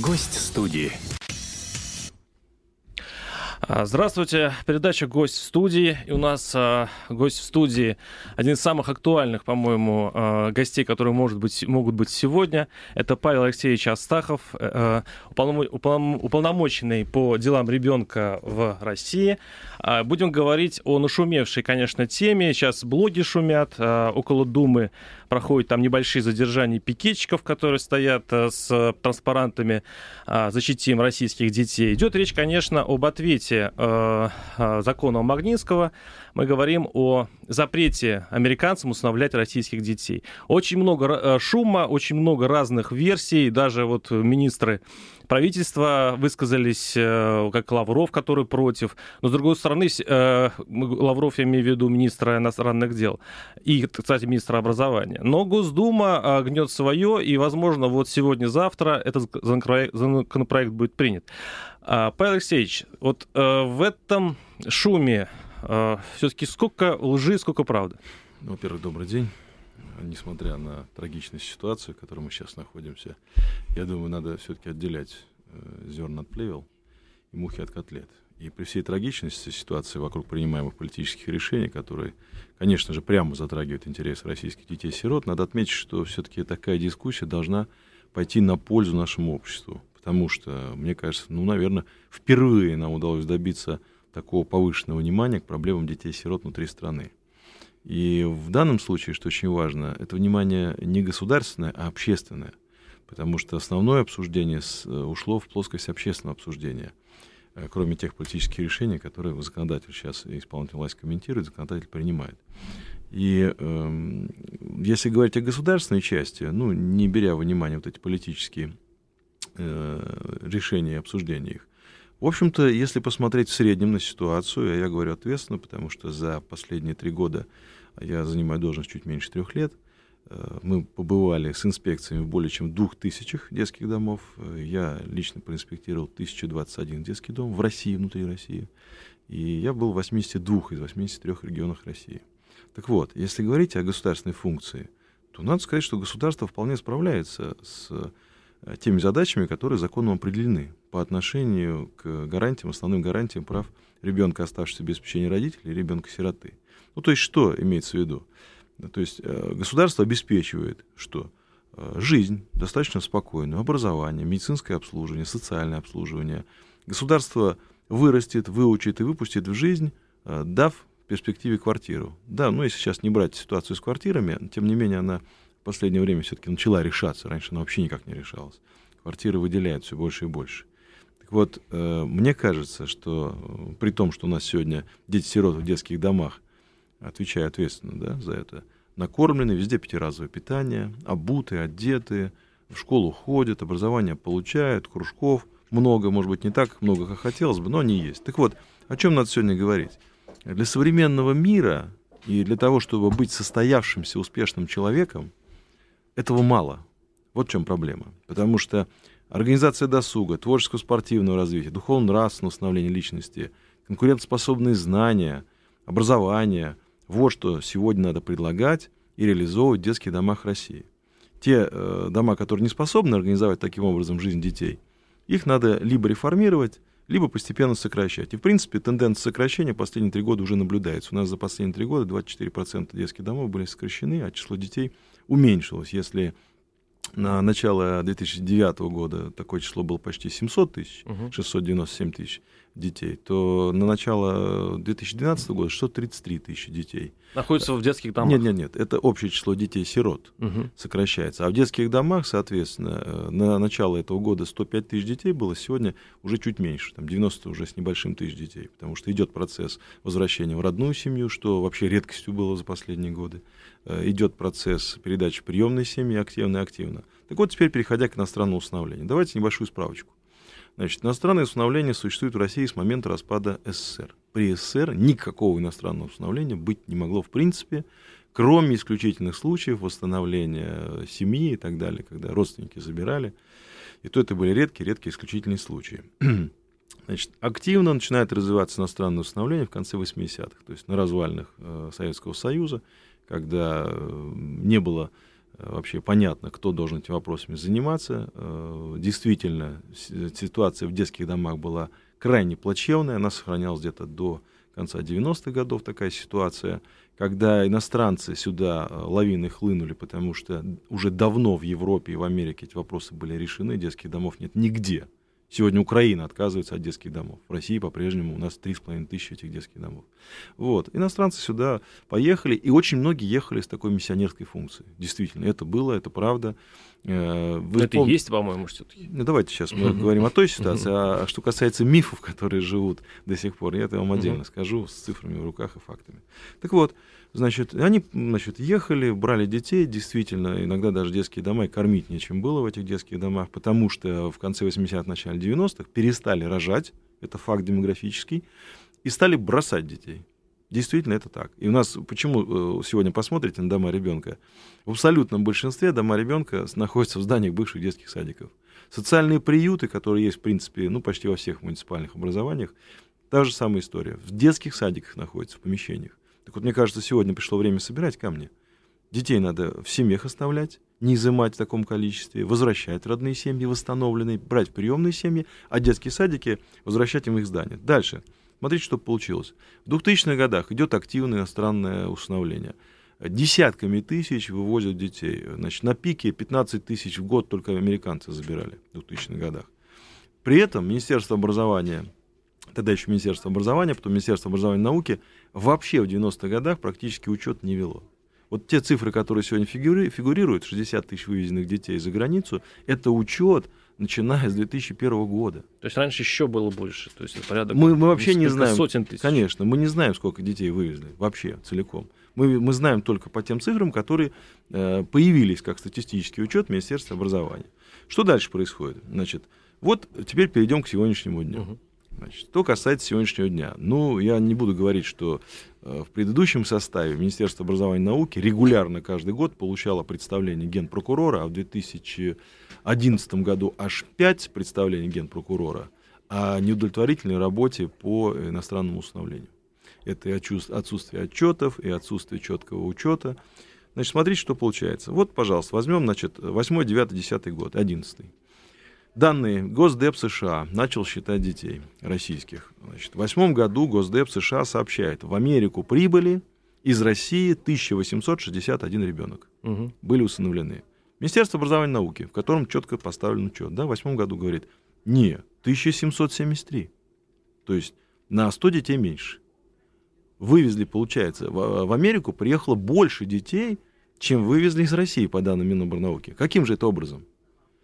Гость студии. А, здравствуйте, передача «Гость в студии». И у нас а, гость в студии, один из самых актуальных, по-моему, а, гостей, которые может быть, могут быть сегодня. Это Павел Алексеевич Астахов, уполном, уполном, уполномоченный по делам ребенка в России. А, будем говорить о нашумевшей, конечно, теме. Сейчас блоги шумят, а, около Думы проходят там небольшие задержания пикетчиков, которые стоят а, с транспарантами а, «Защитим российских детей». Идет речь, конечно, об ответе э, э, закона Магнитского мы говорим о запрете американцам усыновлять российских детей. Очень много э, шума, очень много разных версий, даже вот министры правительства высказались, э, как Лавров, который против. Но, с другой стороны, э, Лавров, я имею в виду министра иностранных дел и, кстати, министра образования. Но Госдума гнет свое, и, возможно, вот сегодня-завтра этот законопроект будет принят. А, Павел Алексеевич, вот в этом шуме все-таки сколько лжи, сколько правды? Ну, во-первых, добрый день. Несмотря на трагичность ситуации, в которой мы сейчас находимся, я думаю, надо все-таки отделять э, зерна от плевел и мухи от котлет. И при всей трагичности ситуации вокруг принимаемых политических решений, которые, конечно же, прямо затрагивают интересы российских детей-сирот, надо отметить, что все-таки такая дискуссия должна пойти на пользу нашему обществу. Потому что, мне кажется, ну, наверное, впервые нам удалось добиться такого повышенного внимания к проблемам детей-сирот внутри страны. И в данном случае, что очень важно, это внимание не государственное, а общественное. Потому что основное обсуждение э, ушло в плоскость общественного обсуждения. Э, кроме тех политических решений, которые законодатель сейчас, исполнительная власть комментирует, законодатель принимает. И э, если говорить о государственной части, ну, не беря во внимание вот эти политические э, решения и обсуждения их, в общем-то, если посмотреть в среднем на ситуацию, я говорю ответственно, потому что за последние три года я занимаю должность чуть меньше трех лет, э, мы побывали с инспекциями в более чем двух тысячах детских домов. Я лично проинспектировал 1021 детский дом в России, внутри России. И я был в 82 из 83 регионах России. Так вот, если говорить о государственной функции, то надо сказать, что государство вполне справляется с Э, теми задачами, которые законом определены по отношению к гарантиям, основным гарантиям прав ребенка, оставшегося без попечения родителей, ребенка-сироты. Ну, то есть что имеется в виду? То есть э, государство обеспечивает, что э, жизнь достаточно спокойную, образование, медицинское обслуживание, социальное обслуживание. Государство вырастет, выучит и выпустит в жизнь, дав в перспективе квартиру. Да, ну если сейчас не брать ситуацию с квартирами, тем не менее она в последнее время все-таки начала решаться. Раньше она вообще никак не решалась. Квартиры выделяют все больше и больше. Так вот, э, мне кажется, что э, при том, что у нас сегодня дети-сироты в детских домах, отвечая ответственно да, за это, накормлены, везде пятиразовое питание, обуты, одеты, в школу ходят, образование получают, кружков много, может быть, не так много, как хотелось бы, но они есть. Так вот, о чем надо сегодня говорить? Для современного мира и для того, чтобы быть состоявшимся успешным человеком, этого мало. Вот в чем проблема. Потому что организация досуга, творческого спортивного развития, духовно-нравственного становления личности, конкурентоспособные знания, образование – вот что сегодня надо предлагать и реализовывать в детских домах России. Те э, дома, которые не способны организовать таким образом жизнь детей, их надо либо реформировать, либо постепенно сокращать. И, в принципе, тенденция сокращения последние три года уже наблюдается. У нас за последние три года 24% детских домов были сокращены, а число детей уменьшилось. Если на начало 2009 года такое число было почти 700 тысяч, угу. 697 тысяч, детей, то на начало 2012 года 633 тысячи детей. Находятся в детских домах? Нет, нет, нет. Это общее число детей-сирот угу. сокращается. А в детских домах, соответственно, э, на начало этого года 105 тысяч детей было, сегодня уже чуть меньше, там 90 уже с небольшим тысяч детей, потому что идет процесс возвращения в родную семью, что вообще редкостью было за последние годы. Э, идет процесс передачи приемной семьи активно и активно. Так вот, теперь переходя к иностранному усыновлению. Давайте небольшую справочку. Значит, иностранное усыновление существует в России с момента распада СССР. При СССР никакого иностранного усыновления быть не могло в принципе, кроме исключительных случаев восстановления семьи и так далее, когда родственники забирали. И то это были редкие, редкие исключительные случаи. Значит, активно начинает развиваться иностранное усыновление в конце 80-х, то есть на развальных э, Советского Союза, когда э, не было вообще понятно, кто должен этими вопросами заниматься. Действительно, ситуация в детских домах была крайне плачевная, она сохранялась где-то до конца 90-х годов такая ситуация, когда иностранцы сюда лавины хлынули, потому что уже давно в Европе и в Америке эти вопросы были решены, детских домов нет нигде. Сегодня Украина отказывается от детских домов. В России по-прежнему у нас 3,5 тысячи этих детских домов. Вот. Иностранцы сюда поехали, и очень многие ехали с такой миссионерской функцией. Действительно, это было, это правда. Э, вы это пом... есть, по-моему, все-таки. Ну, давайте сейчас мы говорим о той ситуации. А что касается мифов, которые живут до сих пор, я это вам отдельно скажу с цифрами в руках и фактами. Так вот, Значит, они значит, ехали, брали детей, действительно, иногда даже детские дома, и кормить нечем было в этих детских домах, потому что в конце 80-х, начале 90-х перестали рожать, это факт демографический, и стали бросать детей. Действительно, это так. И у нас, почему э, сегодня посмотрите на дома ребенка, в абсолютном большинстве дома ребенка находятся в зданиях бывших детских садиков. Социальные приюты, которые есть, в принципе, ну, почти во всех муниципальных образованиях, та же самая история. В детских садиках находятся, в помещениях. Так вот, мне кажется, сегодня пришло время собирать камни. Детей надо в семьях оставлять, не изымать в таком количестве, возвращать родные семьи восстановленные, брать приемные семьи, а детские садики возвращать им их здания. Дальше. Смотрите, что получилось. В 2000-х годах идет активное иностранное усыновление. Десятками тысяч вывозят детей. Значит, на пике 15 тысяч в год только американцы забирали в 2000-х годах. При этом Министерство образования тогда еще Министерство образования, потом Министерство образования и науки, вообще в 90-х годах практически учет не вело. Вот те цифры, которые сегодня фигури, фигурируют, 60 тысяч вывезенных детей за границу, это учет, начиная с 2001 года. То есть раньше еще было больше, то есть порядок мы, мы вообще не знаем, сотен тысяч. Конечно, мы не знаем, сколько детей вывезли, вообще, целиком. Мы, мы знаем только по тем цифрам, которые э, появились как статистический учет Министерства образования. Что дальше происходит? Значит, вот теперь перейдем к сегодняшнему дню. Угу. Значит, что касается сегодняшнего дня. Ну, я не буду говорить, что э, в предыдущем составе Министерство образования и науки регулярно каждый год получало представление генпрокурора, а в 2011 году аж 5 представлений генпрокурора о неудовлетворительной работе по иностранному установлению. Это и отсутствие отчетов, и отсутствие четкого учета. Значит, смотрите, что получается. Вот, пожалуйста, возьмем, значит, 8, 9, 10 год, 11. Данные Госдеп США начал считать детей российских. Значит, в восьмом году Госдеп США сообщает, в Америку прибыли из России 1861 ребенок. Угу. Были усыновлены. Министерство образования и науки, в котором четко поставлен учет, да, в восьмом году говорит, не, 1773. То есть на 100 детей меньше. Вывезли, получается, в, в Америку приехало больше детей, чем вывезли из России, по данным Миноборнауки. Каким же это образом?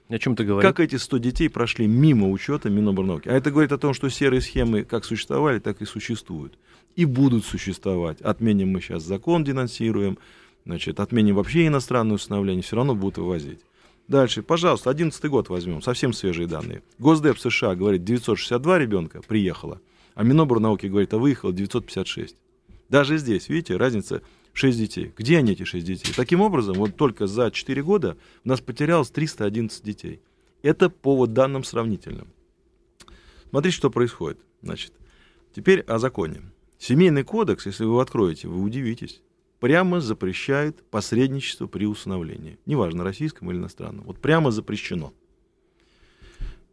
О чем ты говоришь? Как эти 100 детей прошли мимо учета Миноборнауки? А это говорит о том, что серые схемы как существовали, так и существуют. И будут существовать. Отменим мы сейчас закон, денонсируем, значит, отменим вообще иностранное установление, все равно будут вывозить. Дальше, пожалуйста, 11 год возьмем, совсем свежие данные. Госдеп США говорит, 962 ребенка приехало, а Миноборнауки говорит, а выехало 956. Даже здесь, видите, разница 6 детей. Где они, эти 6 детей? Таким образом, вот только за 4 года у нас потерялось 311 детей. Это по вот данным сравнительным. Смотрите, что происходит. Значит, теперь о законе. Семейный кодекс, если вы его откроете, вы удивитесь, прямо запрещает посредничество при усыновлении. Неважно, российском или иностранном. Вот прямо запрещено.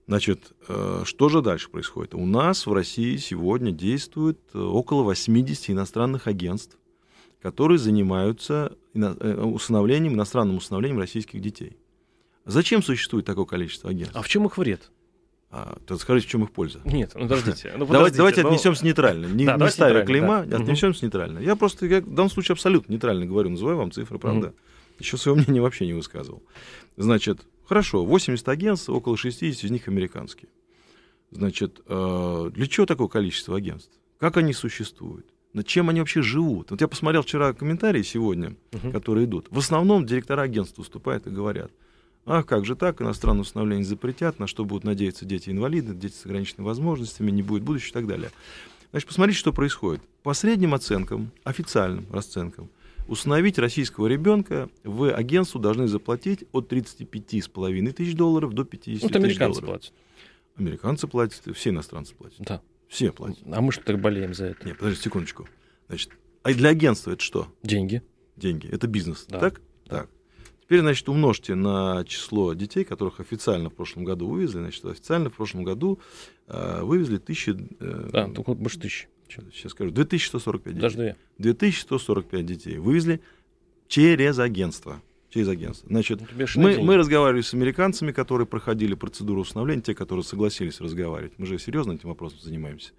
Значит, э, что же дальше происходит? У нас в России сегодня действует э, около 80 иностранных агентств, которые занимаются э, усыновлением, иностранным усыновлением российских детей. Зачем существует такое количество агентств? А в чем их вред? А, то скажите, в чем их польза? Нет, ну подождите. Ну, подождите давайте, давайте но... отнесемся нейтрально. Не, да, не ставя клейма, да. отнесемся угу. нейтрально. Я просто я, в данном случае абсолютно нейтрально говорю, называю вам цифры, правда. Угу. Еще своего мнения вообще не высказывал. Значит, хорошо, 80 агентств, около 60 из них американские. Значит, э, для чего такое количество агентств? Как они существуют? Над чем они вообще живут. Вот я посмотрел вчера комментарии сегодня, uh-huh. которые идут. В основном директора агентства выступают и говорят, ах, как же так, иностранное установление запретят, на что будут надеяться дети-инвалиды, дети с ограниченными возможностями, не будет будущего и так далее. Значит, посмотрите, что происходит. По средним оценкам, официальным расценкам, установить российского ребенка в агентству должны заплатить от 35,5 тысяч долларов до 50 вот тысяч долларов. платят. Американцы платят, все иностранцы платят. Да. Все платят. А мы что так болеем за это? Нет, подожди секундочку. Значит, а для агентства это что? Деньги. Деньги. Это бизнес. Да. Так? Так. Теперь, значит, умножьте на число детей, которых официально в прошлом году вывезли. Значит, официально в прошлом году э, вывезли тысячи... Э, да, только больше тысячи. Сейчас скажу. 2145 детей. Даже две. 2145 детей вывезли через агентство. Через агентство. Значит, ну, мы, мы разговаривали с американцами, которые проходили процедуру установления, те, которые согласились разговаривать. Мы же серьезно этим вопросом занимаемся.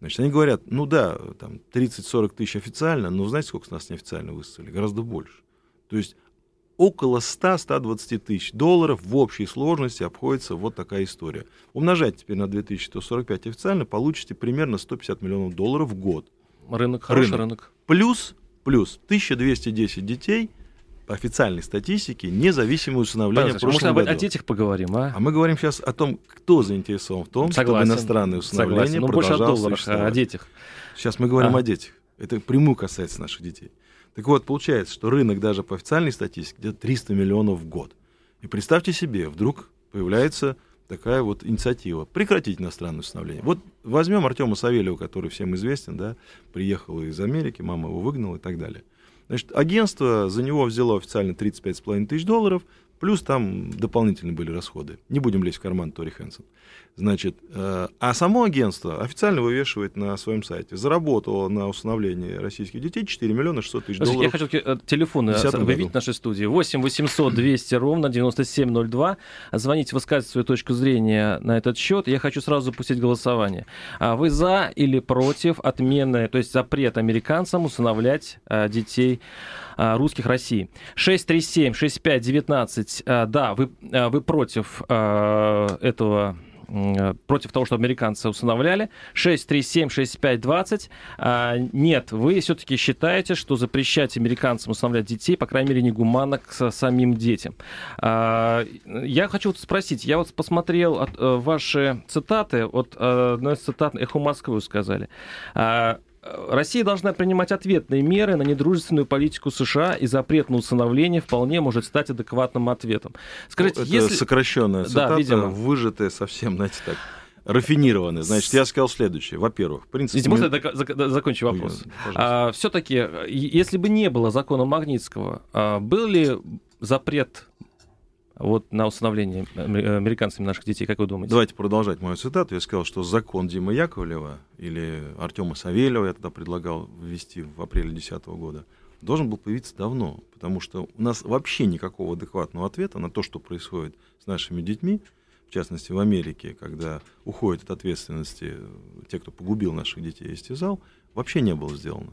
Значит, они говорят, ну да, там 30-40 тысяч официально, но знаете, сколько с нас неофициально выставили? Гораздо больше. То есть около 100-120 тысяч долларов в общей сложности обходится вот такая история. Умножайте теперь на 2145 официально, получите примерно 150 миллионов долларов в год. Рынок, хороший рынок. рынок. Плюс, плюс 1210 детей официальной статистике независимое усыновление Понятно, в прошлом Может, году. о детях поговорим, а? А мы говорим сейчас о том, кто заинтересован в том, согласен, чтобы иностранное усыновление согласен. Но ну, больше о долларах, а о детях. Сейчас мы говорим а. о детях. Это прямую касается наших детей. Так вот, получается, что рынок даже по официальной статистике где-то 300 миллионов в год. И представьте себе, вдруг появляется такая вот инициатива прекратить иностранное установление. Вот возьмем Артема Савельева, который всем известен, да, приехал из Америки, мама его выгнала и так далее. Значит, агентство за него взяло официально 35,5 тысяч долларов, плюс там дополнительные были расходы. Не будем лезть в карман Тори Хэнсон. Значит, э, а само агентство официально вывешивает на своем сайте. Заработало на установлении российских детей 4 миллиона 600 тысяч долларов. Я хочу э, телефоны выявить в нашей студии. 8 800 200 ровно 9702. Звоните, высказывайте свою точку зрения на этот счет. Я хочу сразу запустить голосование. А вы за или против отмены, то есть запрет американцам усыновлять э, детей русских России. 637-6519, да, вы, вы против этого Э, против того, что американцы усыновляли. 637-6520. А, нет, вы все-таки считаете, что запрещать американцам усыновлять детей, по крайней мере, негуманно к самим детям. Я хочу вот спросить, я вот посмотрел э, ваши цитаты, вот э, одна из цитат «Эхо Москвы» сказали. Россия должна принимать ответные меры на недружественную политику США, и запрет на усыновление вполне может стать адекватным ответом. Скажите, ну, это если... сокращенная цитата, да, видимо. выжатая совсем, знаете, так рафинированный. Значит, я сказал следующее. Во-первых, в принципе... Мы... можно я закончу вопрос? А, Все-таки, если бы не было закона Магнитского, а, был ли запрет вот на усыновление американцами наших детей, как вы думаете? Давайте продолжать мою цитату. Я сказал, что закон Димы Яковлева или Артема Савельева, я тогда предлагал ввести в апреле 2010 года, должен был появиться давно, потому что у нас вообще никакого адекватного ответа на то, что происходит с нашими детьми, в частности в Америке, когда уходят от ответственности те, кто погубил наших детей и истязал, вообще не было сделано.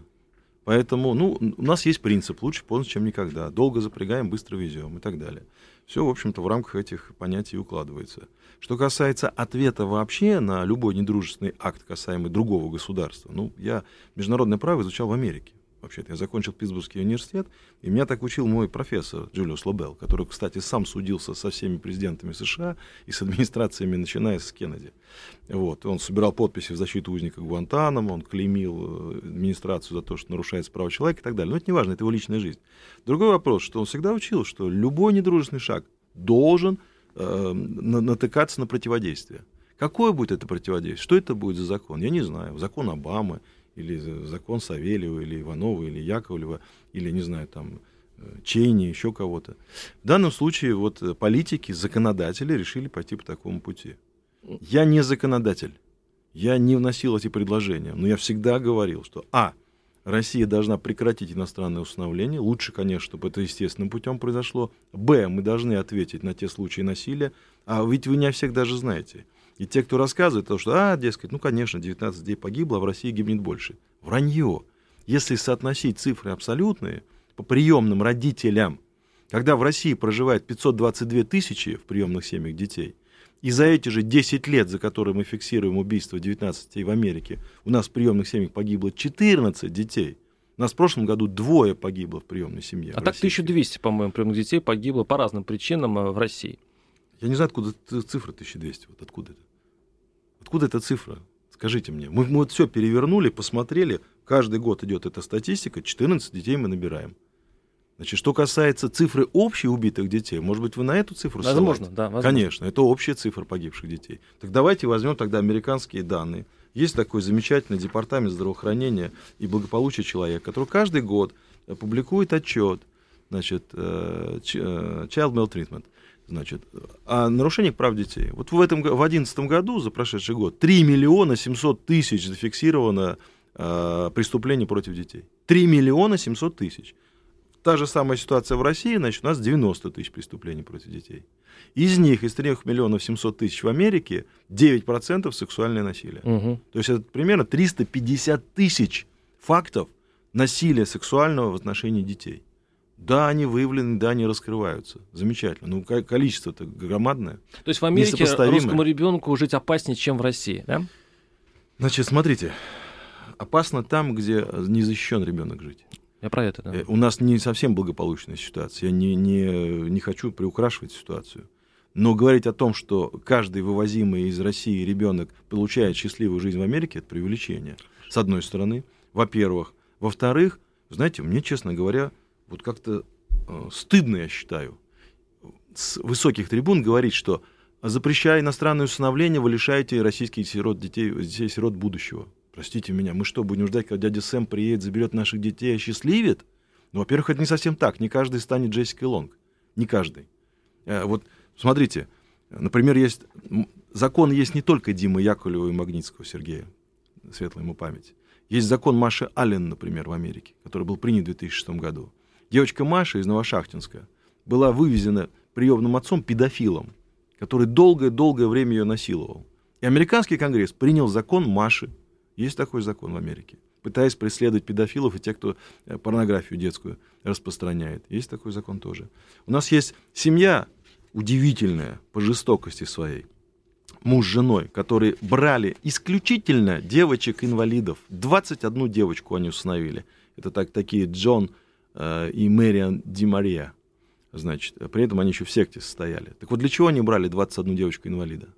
Поэтому, ну, у нас есть принцип лучше поздно, чем никогда. Долго запрягаем, быстро везем и так далее. Все, в общем-то, в рамках этих понятий укладывается. Что касается ответа вообще на любой недружественный акт, касаемый другого государства, ну, я международное право изучал в Америке вообще-то. Я закончил Питтсбургский университет, и меня так учил мой профессор Джулиус Лобел, который, кстати, сам судился со всеми президентами США и с администрациями, начиная с Кеннеди. Вот. Он собирал подписи в защиту узника Гуантанамо, он клеймил э, администрацию за то, что нарушается права человека и так далее. Но это не важно, это его личная жизнь. Другой вопрос, что он всегда учил, что любой недружественный шаг должен э, натыкаться на противодействие. Какое будет это противодействие? Что это будет за закон? Я не знаю. Закон Обамы, или закон Савельева, или Иванова, или Яковлева, или, не знаю, там, э, Чейни, еще кого-то. В данном случае вот э, политики, законодатели решили пойти по такому пути. Я не законодатель, я не вносил эти предложения, но я всегда говорил, что а, Россия должна прекратить иностранное установление, лучше, конечно, чтобы это естественным путем произошло, б, мы должны ответить на те случаи насилия, а ведь вы не о всех даже знаете. И те, кто рассказывает, то, что, а, дескать, ну, конечно, 19 людей погибло, а в России гибнет больше. Вранье. Если соотносить цифры абсолютные по приемным родителям, когда в России проживает 522 тысячи в приемных семьях детей, и за эти же 10 лет, за которые мы фиксируем убийство 19 детей в Америке, у нас в приемных семьях погибло 14 детей. У нас в прошлом году двое погибло в приемной семье. А так 1200, по-моему, приемных детей погибло по разным причинам э, в России. Я не знаю, откуда цифра 1200. Вот откуда это? Откуда эта цифра? Скажите мне. Мы, мы вот все перевернули, посмотрели. Каждый год идет эта статистика. 14 детей мы набираем. Значит, что касается цифры общей убитых детей, может быть, вы на эту цифру Возможно, да. Возможно. Конечно, это общая цифра погибших детей. Так давайте возьмем тогда американские данные. Есть такой замечательный департамент здравоохранения и благополучия человека, который каждый год публикует отчет значит, э, child maltreatment, значит, о нарушениях прав детей. Вот в этом в 2011 году, за прошедший год, 3 миллиона 700 тысяч зафиксировано э, преступлений против детей. 3 миллиона 700 тысяч. Та же самая ситуация в России, значит, у нас 90 тысяч преступлений против детей. Из них, из 3 миллионов 700 тысяч в Америке, 9% сексуальное насилие. Угу. То есть это примерно 350 тысяч фактов насилия сексуального в отношении детей. Да, они выявлены, да, они раскрываются. Замечательно. Ну, количество-то громадное. То есть в Америке русскому ребенку жить опаснее, чем в России, да? Значит, смотрите, опасно там, где не защищен ребенок жить. Я про это, да. Э, у нас не совсем благополучная ситуация. Я не, не, не хочу приукрашивать ситуацию. Но говорить о том, что каждый вывозимый из России ребенок получает счастливую жизнь в Америке, это преувеличение. С одной стороны. Во-первых. Во-вторых, знаете, мне, честно говоря, вот как-то э, стыдно, я считаю, с высоких трибун говорить, что запрещая иностранное усыновление, вы лишаете российских сирот, детей, детей сирот будущего. Простите меня, мы что, будем ждать, когда дядя Сэм приедет, заберет наших детей осчастливит? Ну, во-первых, это не совсем так. Не каждый станет Джессикой Лонг. Не каждый. Э, вот смотрите, например, есть закон есть не только Димы Яковлева и Магнитского Сергея, светлая ему память. Есть закон Маши Аллен, например, в Америке, который был принят в 2006 году. Девочка Маша из Новошахтинска была вывезена приемным отцом педофилом, который долгое-долгое время ее насиловал. И американский конгресс принял закон Маши. Есть такой закон в Америке. Пытаясь преследовать педофилов и тех, кто э, порнографию детскую распространяет. Есть такой закон тоже. У нас есть семья удивительная по жестокости своей. Муж с женой, которые брали исключительно девочек-инвалидов. 21 девочку они установили. Это так, такие Джон и Мэриан Ди Мария. Значит, при этом они еще в секте состояли. Так вот, для чего они брали 21 девочку-инвалида?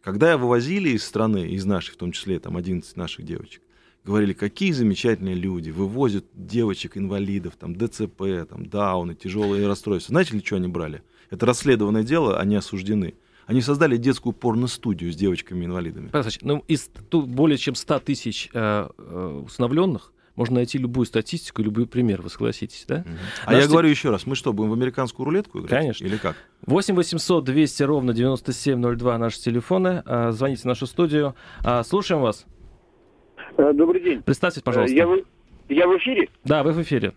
Когда вывозили из страны, из нашей, в том числе, там 11 наших девочек, говорили, какие замечательные люди, вывозят девочек-инвалидов, там, ДЦП, там, Дауны, тяжелые расстройства. Знаете, для чего они брали? Это расследованное дело, они осуждены. Они создали детскую порно-студию с девочками-инвалидами. Ну, из более чем 100 тысяч э, э, усыновленных, можно найти любую статистику, любой пример, вы согласитесь, да? Угу. А я говорю еще раз, мы что, будем в американскую рулетку играть? Конечно. Или как? 8 800 200 ровно 9702 наши телефоны. А, звоните в нашу студию. А, слушаем вас. Э, добрый день. Представьтесь, пожалуйста. Я в, я в эфире? Да, вы в эфире.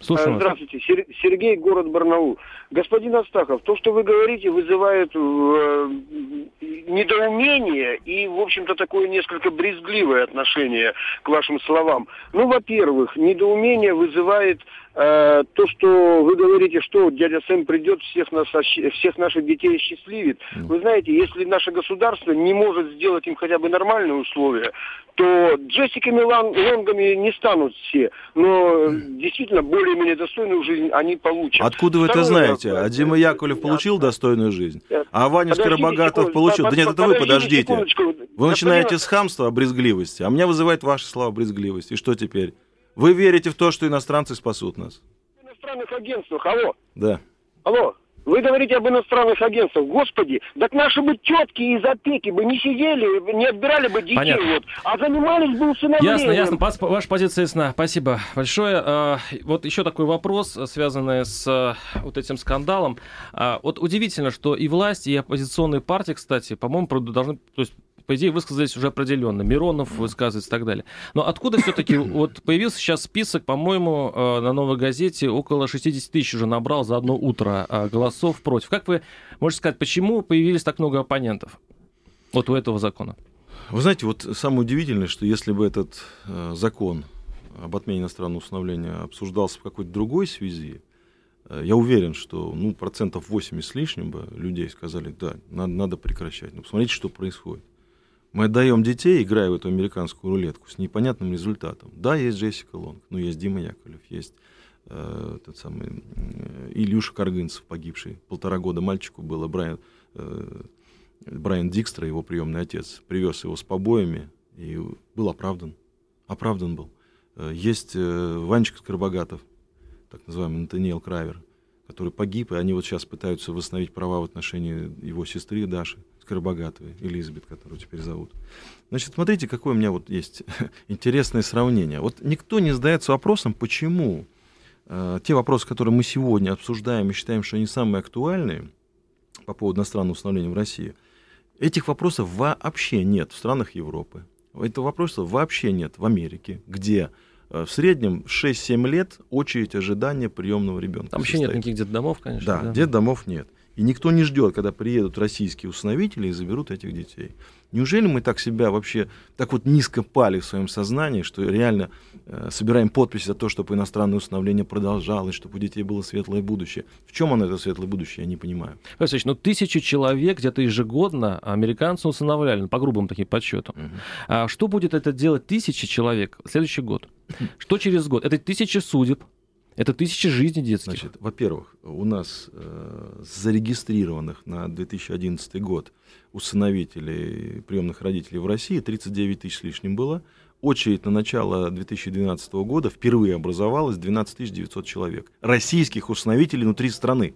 Слушаю Здравствуйте, вас. Сергей, город Барнаул. Господин Астахов, то, что вы говорите, вызывает э, недоумение и, в общем-то, такое несколько брезгливое отношение к вашим словам. Ну, во-первых, недоумение вызывает э, то, что вы говорите, что дядя Сэм придет, всех, нас, всех наших детей счастливит. Вы знаете, если наше государство не может сделать им хотя бы нормальные условия, то Джессиками Лонгами не станут все, но действительно более-менее достойную жизнь они получат. Откуда вы это знаете? А Дима Яковлев получил достойную жизнь? А Ваня Скоробогатов получил? Да нет, это вы подождите. Вы начинаете с хамства брезгливости, а меня вызывает ваши слова брезгливости. И что теперь? Вы верите в то, что иностранцы спасут нас? В иностранных агентствах, алло. Да. Алло. Вы говорите об иностранных агентствах. Господи, так наши бы тетки из опеки бы не сидели, не отбирали бы детей, Понятно. вот, а занимались бы усыновлением. Ясно, ясно. Ваша позиция ясна. Спасибо большое. А, вот еще такой вопрос, связанный с а, вот этим скандалом. А, вот удивительно, что и власть, и оппозиционные партии, кстати, по-моему, должны, то есть по идее, высказались уже определенно. Миронов высказывается и так далее. Но откуда все-таки вот появился сейчас список, по-моему, э, на новой газете около 60 тысяч уже набрал за одно утро э, голосов против. Как вы можете сказать, почему появились так много оппонентов вот у этого закона? Вы знаете, вот самое удивительное, что если бы этот э, закон об отмене иностранного установления обсуждался в какой-то другой связи, я уверен, что ну, процентов 80 с лишним бы людей сказали, да, надо, надо прекращать. Ну, посмотрите, что происходит. Мы отдаем детей, играя в эту американскую рулетку с непонятным результатом. Да, есть Джессика Лонг, ну, есть Дима Яковлев, есть э, тот самый э, Илюша Каргынцев, погибший. Полтора года мальчику было. Брайан, э, Брайан Дикстра, его приемный отец, привез его с побоями и был оправдан. Оправдан был. Э, есть э, Ванечка Скоробогатов, так называемый Натаниэл Кравер, который погиб, и они вот сейчас пытаются восстановить права в отношении его сестры Даши. Скоробогатовой, Элизабет, которую теперь зовут. Значит, смотрите, какое у меня вот есть интересное сравнение. Вот никто не задается вопросом, почему э, те вопросы, которые мы сегодня обсуждаем и считаем, что они самые актуальные по поводу иностранного установления в России, этих вопросов вообще нет в странах Европы. Этого вопроса вообще нет в Америке, где э, в среднем 6-7 лет очередь ожидания приемного ребенка. Там вообще нет никаких детдомов, конечно. Да, да, детдомов нет. И никто не ждет, когда приедут российские усыновители и заберут этих детей. Неужели мы так себя вообще так вот низко пали в своем сознании, что реально э, собираем подписи за то, чтобы иностранное усыновление продолжалось, чтобы у детей было светлое будущее? В чем оно, это светлое будущее, я не понимаю. Васильевич, ну тысячу человек где-то ежегодно американцы усыновляли, ну, по грубым таким подсчетам. Угу. А что будет это делать тысячи человек в следующий год? Что через год? Это тысячи судеб, это тысячи жизней детских. Значит, во-первых, у нас э, зарегистрированных на 2011 год усыновителей приемных родителей в России 39 тысяч с лишним было. Очередь на начало 2012 года впервые образовалась 12 900 человек. Российских усыновителей внутри страны.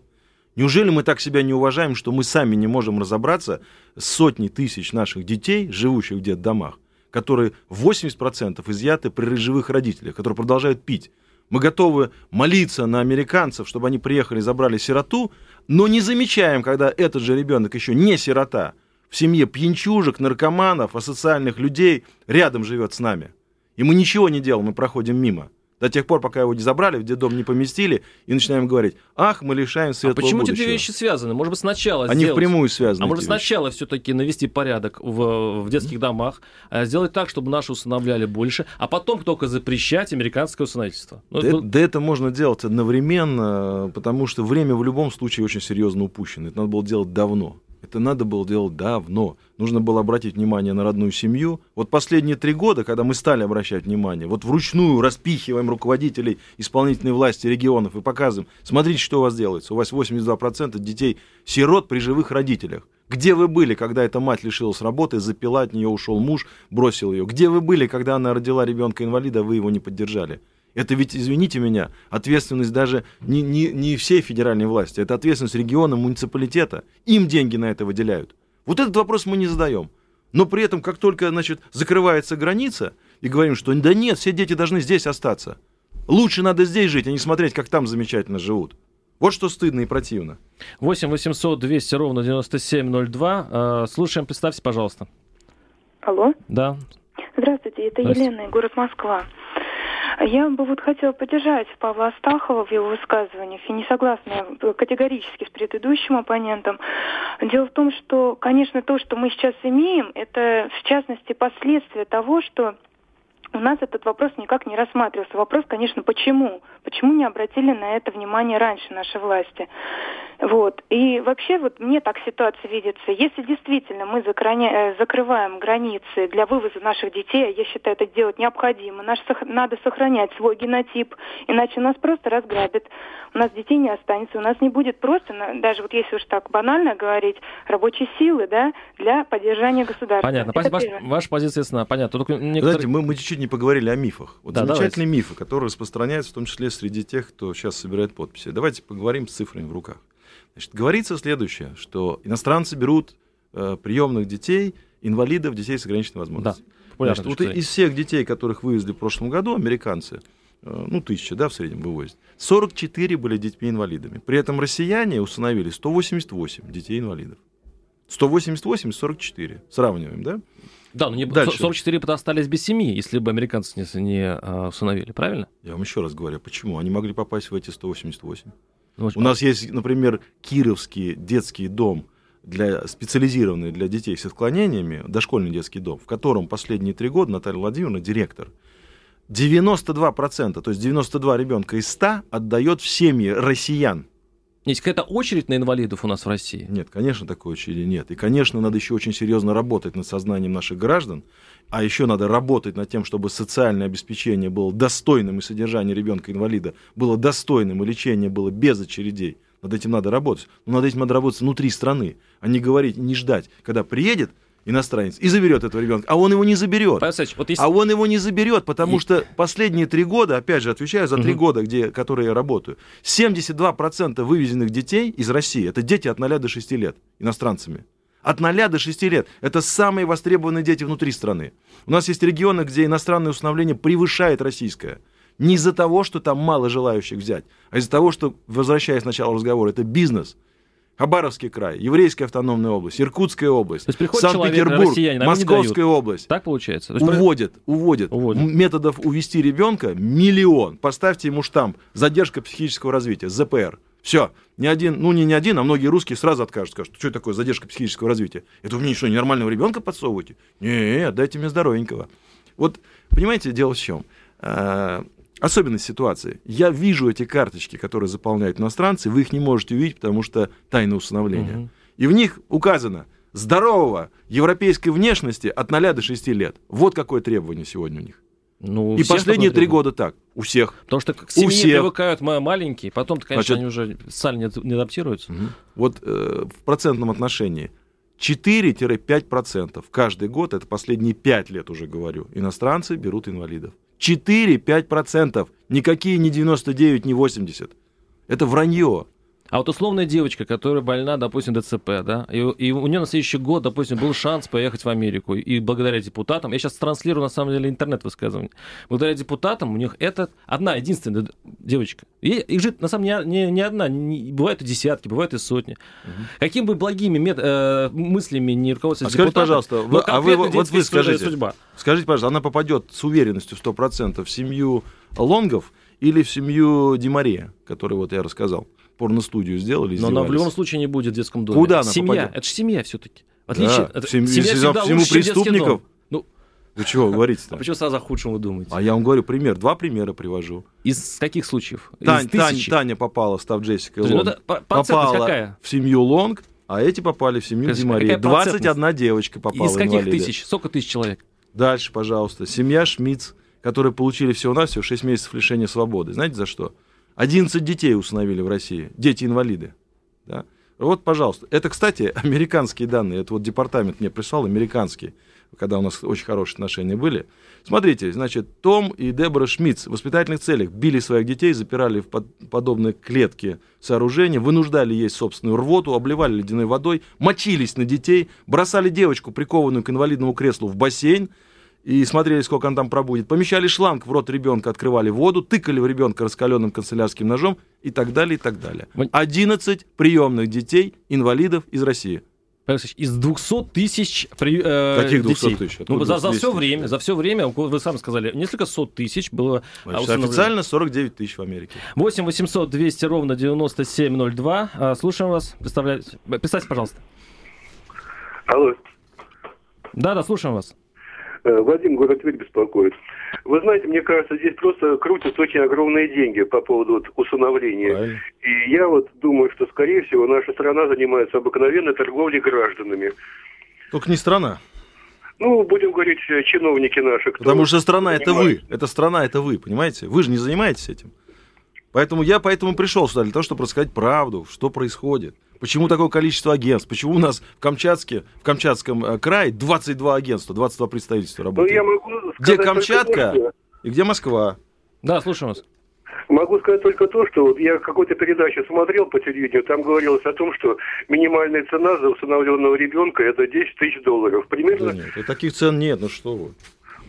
Неужели мы так себя не уважаем, что мы сами не можем разобраться с сотней тысяч наших детей, живущих в детдомах, которые 80% изъяты при живых родителях, которые продолжают пить? Мы готовы молиться на американцев, чтобы они приехали и забрали сироту, но не замечаем, когда этот же ребенок еще не сирота, в семье пьянчужек, наркоманов, асоциальных людей рядом живет с нами. И мы ничего не делаем, мы проходим мимо до тех пор, пока его не забрали, в детдом не поместили, и начинаем говорить, ах, мы лишаем а светлого а почему будущего. эти две вещи связаны? Может быть, сначала Они сделать... впрямую связаны. А может, сначала все-таки навести порядок в, в детских домах, а сделать так, чтобы наши усыновляли больше, а потом только запрещать американское усыновительство. Ну, да, это... да это можно делать одновременно, потому что время в любом случае очень серьезно упущено. Это надо было делать давно. Это надо было делать давно. Нужно было обратить внимание на родную семью. Вот последние три года, когда мы стали обращать внимание, вот вручную распихиваем руководителей исполнительной власти регионов и показываем, смотрите, что у вас делается. У вас 82% детей сирот при живых родителях. Где вы были, когда эта мать лишилась работы, запила, от нее ушел муж, бросил ее? Где вы были, когда она родила ребенка-инвалида, а вы его не поддержали? Это ведь, извините меня, ответственность даже не, не, не всей федеральной власти, это ответственность региона, муниципалитета. Им деньги на это выделяют. Вот этот вопрос мы не задаем. Но при этом, как только значит, закрывается граница, и говорим, что да нет, все дети должны здесь остаться. Лучше надо здесь жить, а не смотреть, как там замечательно живут. Вот что стыдно и противно. 8 800 200 ровно 9702. А, слушаем, представьте, пожалуйста. Алло. Да. Здравствуйте, это Здравствуйте. Елена, город Москва. Я бы вот хотела поддержать Павла Астахова в его высказываниях и не согласна категорически с предыдущим оппонентом. Дело в том, что, конечно, то, что мы сейчас имеем, это в частности последствия того, что у нас этот вопрос никак не рассматривался. Вопрос, конечно, почему? Почему не обратили на это внимание раньше наши власти? Вот. И вообще вот мне так ситуация видится. Если действительно мы закраня... Э, закрываем границы для вывоза наших детей, а я считаю, это делать необходимо, наш... надо сохранять свой генотип, иначе нас просто разграбят. У нас детей не останется, у нас не будет просто, даже вот если уж так банально говорить, рабочей силы да, для поддержания государства. Понятно. Это Ваш, ваша позиция ясна. Понятно. Только некоторые... Знаете, мы, мы чуть-чуть не поговорили о мифах. Вот да, замечательные давайте. мифы, которые распространяются в том числе среди тех, кто сейчас собирает подписи. Давайте поговорим с цифрами в руках. Значит, говорится следующее, что иностранцы берут э, приемных детей, инвалидов, детей с ограниченной возможностью. Да, Значит, вот из всех детей, которых вывезли в прошлом году, американцы, э, ну, тысяча, да, в среднем вывозят, 44 были детьми-инвалидами. При этом россияне установили 188 детей-инвалидов. 188 и 44. Сравниваем, да? Да, но не, Дальше. 44 бы остались без семьи, если бы американцы не, не а, усыновили, правильно? Я вам еще раз говорю, почему? Они могли попасть в эти 188. Ну, У нас есть, например, Кировский детский дом, для, специализированный для детей с отклонениями, дошкольный детский дом, в котором последние три года Наталья Владимировна директор. 92%, то есть 92 ребенка из 100 отдает в семьи россиян. Есть какая-то очередь на инвалидов у нас в России? Нет, конечно, такой очереди нет. И, конечно, надо еще очень серьезно работать над сознанием наших граждан, а еще надо работать над тем, чтобы социальное обеспечение было достойным, и содержание ребенка-инвалида было достойным, и лечение было без очередей. Над этим надо работать. Но над этим надо работать внутри страны, а не говорить, не ждать, когда приедет иностранец и заберет этого ребенка. А он его не заберет. Вот если... А он его не заберет, потому и... что последние три года, опять же, отвечаю за три угу. года, где, которые я работаю, 72% вывезенных детей из России это дети от 0 до 6 лет иностранцами. От 0 до 6 лет. Это самые востребованные дети внутри страны. У нас есть регионы, где иностранное усыновление превышает российское. Не из-за того, что там мало желающих взять, а из-за того, что, возвращаясь к началу разговора, это бизнес. Хабаровский край, Еврейская автономная область, Иркутская область, Санкт-Петербург, Московская область. Так получается? То есть, уводят, уводят. уводят. Методов увести ребенка миллион. Поставьте ему штамп «Задержка психического развития», ЗПР. Все. Ни один, ну не ни один, а многие русские сразу откажут, скажут, что это такое задержка психического развития. Это вы мне что, ненормального ребенка подсовываете? Не, дайте мне здоровенького. Вот, понимаете, дело в чем? Особенность ситуации. Я вижу эти карточки, которые заполняют иностранцы, вы их не можете увидеть, потому что тайна усыновления. Угу. И в них указано здорового европейской внешности от 0 до 6 лет. Вот какое требование сегодня у них. Ну, и последние три года так. У всех. Потому что к семье у всех. привыкают маленькие, потом-то, конечно, Значит, они уже социально не, не адаптируются. Угу. Вот э, в процентном отношении 4-5% каждый год, это последние 5 лет уже говорю, иностранцы берут инвалидов. 4-5%. Никакие не 99, не 80. Это вранье. А вот условная девочка, которая больна, допустим, ДЦП, да, и, и у нее на следующий год, допустим, был шанс поехать в Америку, и благодаря депутатам, я сейчас транслирую, на самом деле, интернет-высказывание, благодаря депутатам у них это одна, единственная девочка. И, их же, на самом деле, не, не одна, не, бывают и десятки, бывают и сотни. Угу. Каким бы благими мет, э, мыслями не руководствовались а скажите, пожалуйста, вы, а вы, вот вы скажите, судьба. скажите, пожалуйста, она попадет с уверенностью 100% в семью Лонгов или в семью Димария, который вот я рассказал? Порностудию сделали. Но она в любом случае не будет в детском доме. Куда она Семья. Попадет? Это же семья все-таки. В отличие, да, это, семь, семья всегда всему лучше, преступников. Ну, вы чего говорите-то? А почему сразу о худшем вы думаете? А я вам говорю пример, два примера привожу. Из каких случаев? Тань, Тань, Таня попала, став Джессикой Лонг, ну, попала какая? в семью Лонг, а эти попали в семью Димари. 21 девочка попала Из каких тысяч? Сколько тысяч человек? Дальше, пожалуйста. Семья Шмидц, которые получили всего-навсего 6 месяцев лишения свободы. Знаете за что? 11 детей установили в России, дети-инвалиды. Да? Вот, пожалуйста. Это, кстати, американские данные. Это вот департамент мне прислал, американский, когда у нас очень хорошие отношения были. Смотрите, значит, Том и Дебора Шмидц в воспитательных целях били своих детей, запирали в под, подобные клетки сооружения, вынуждали есть собственную рвоту, обливали ледяной водой, мочились на детей, бросали девочку, прикованную к инвалидному креслу, в бассейн, и смотрели, сколько он там пробудет. Помещали шланг в рот ребенка, открывали воду, тыкали в ребенка раскаленным канцелярским ножом и так далее, и так далее. 11 приемных детей, инвалидов из России. Из 200 тысяч при, э, Каких 200 детей? тысяч? Ну, за, за все время, за все время, вы сами сказали, несколько сот тысяч было Значит, Официально 49 тысяч в Америке. 8 800 200 ровно 9702. А, слушаем вас. Представляете. Представьте, пожалуйста. Алло. Да, да, слушаем вас. Э, Вадим, город Тверь беспокоит. Вы знаете, мне кажется, здесь просто крутятся очень огромные деньги по поводу вот, усыновления. Правильно. И я вот думаю, что, скорее всего, наша страна занимается обыкновенной торговлей гражданами. Только не страна. Ну, будем говорить, э, чиновники наши. Кто Потому что страна это вы. Это страна это вы, понимаете? Вы же не занимаетесь этим. Поэтому я поэтому пришел сюда, для того, чтобы рассказать правду, что происходит. Почему такое количество агентств? Почему у нас в Камчатске, в Камчатском э, крае 22 агентства, 22 представительства ну, работают? Ну, я могу где Камчатка и где Москва? Да, слушаем вас. Могу сказать только то, что вот я какую-то передачу смотрел по телевидению, там говорилось о том, что минимальная цена за усыновленного ребенка это 10 тысяч долларов. Примерно... Да нет, таких цен нет, ну что вы.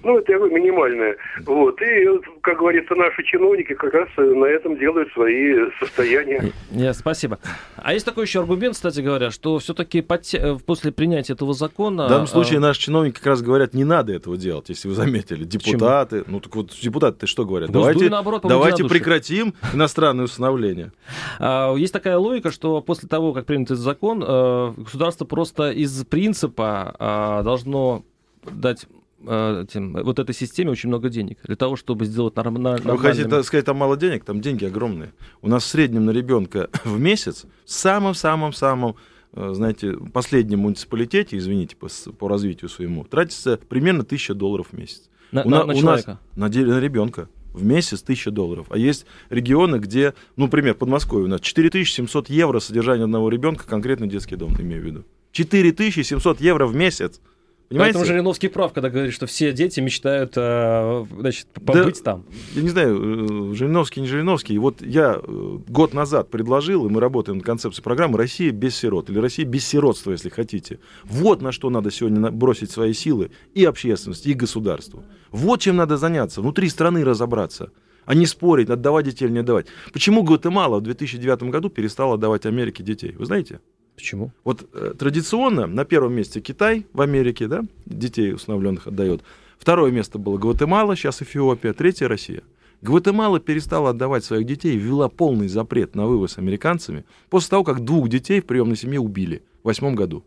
Ну, это минимальное. Вот. И, как говорится, наши чиновники как раз на этом делают свои состояния. Нет, спасибо. А есть такой еще аргумент, кстати говоря, что все-таки э, после принятия этого закона... В данном случае а, наши чиновники как раз говорят, не надо этого делать, если вы заметили. Депутаты, Почему? ну так вот депутаты что говорят? давайте наоборот, давайте прекратим иностранное усыновление. А, есть такая логика, что после того, как принят этот закон, э, государство просто из принципа должно дать Э, тем, вот этой системе очень много денег для того, чтобы сделать нормально. Вы хотите сказать, там мало денег? Там деньги огромные. У нас в среднем на ребенка в месяц в самом-самом-самом э, знаете, последнем муниципалитете, извините, по, по развитию своему, тратится примерно 1000 долларов в месяц. На, у, на, на, у? Нас, на, на ребенка. В месяц 1000 долларов. А есть регионы, где, ну, например, Подмосковье у нас 4700 евро содержание одного ребенка, конкретно детский дом, имею в виду. 4700 евро в месяц. Понимаете? Поэтому Жириновский прав, когда говорит, что все дети мечтают э, значит, побыть да, там. Я не знаю, э, Жириновский, не Жириновский. Вот я э, год назад предложил, и мы работаем над концепцией программы «Россия без сирот» или «Россия без сиротства», если хотите. Вот на что надо сегодня бросить свои силы и общественности, и государству. Вот чем надо заняться, внутри страны разобраться. а не спорить, отдавать детей или не отдавать. Почему Гватемала в 2009 году перестала отдавать Америке детей? Вы знаете? Почему? Вот э, традиционно на первом месте Китай в Америке, да, детей усыновленных отдает. Второе место было Гватемала, сейчас Эфиопия, третье Россия. Гватемала перестала отдавать своих детей, ввела полный запрет на вывоз американцами после того, как двух детей в приемной семье убили в восьмом году.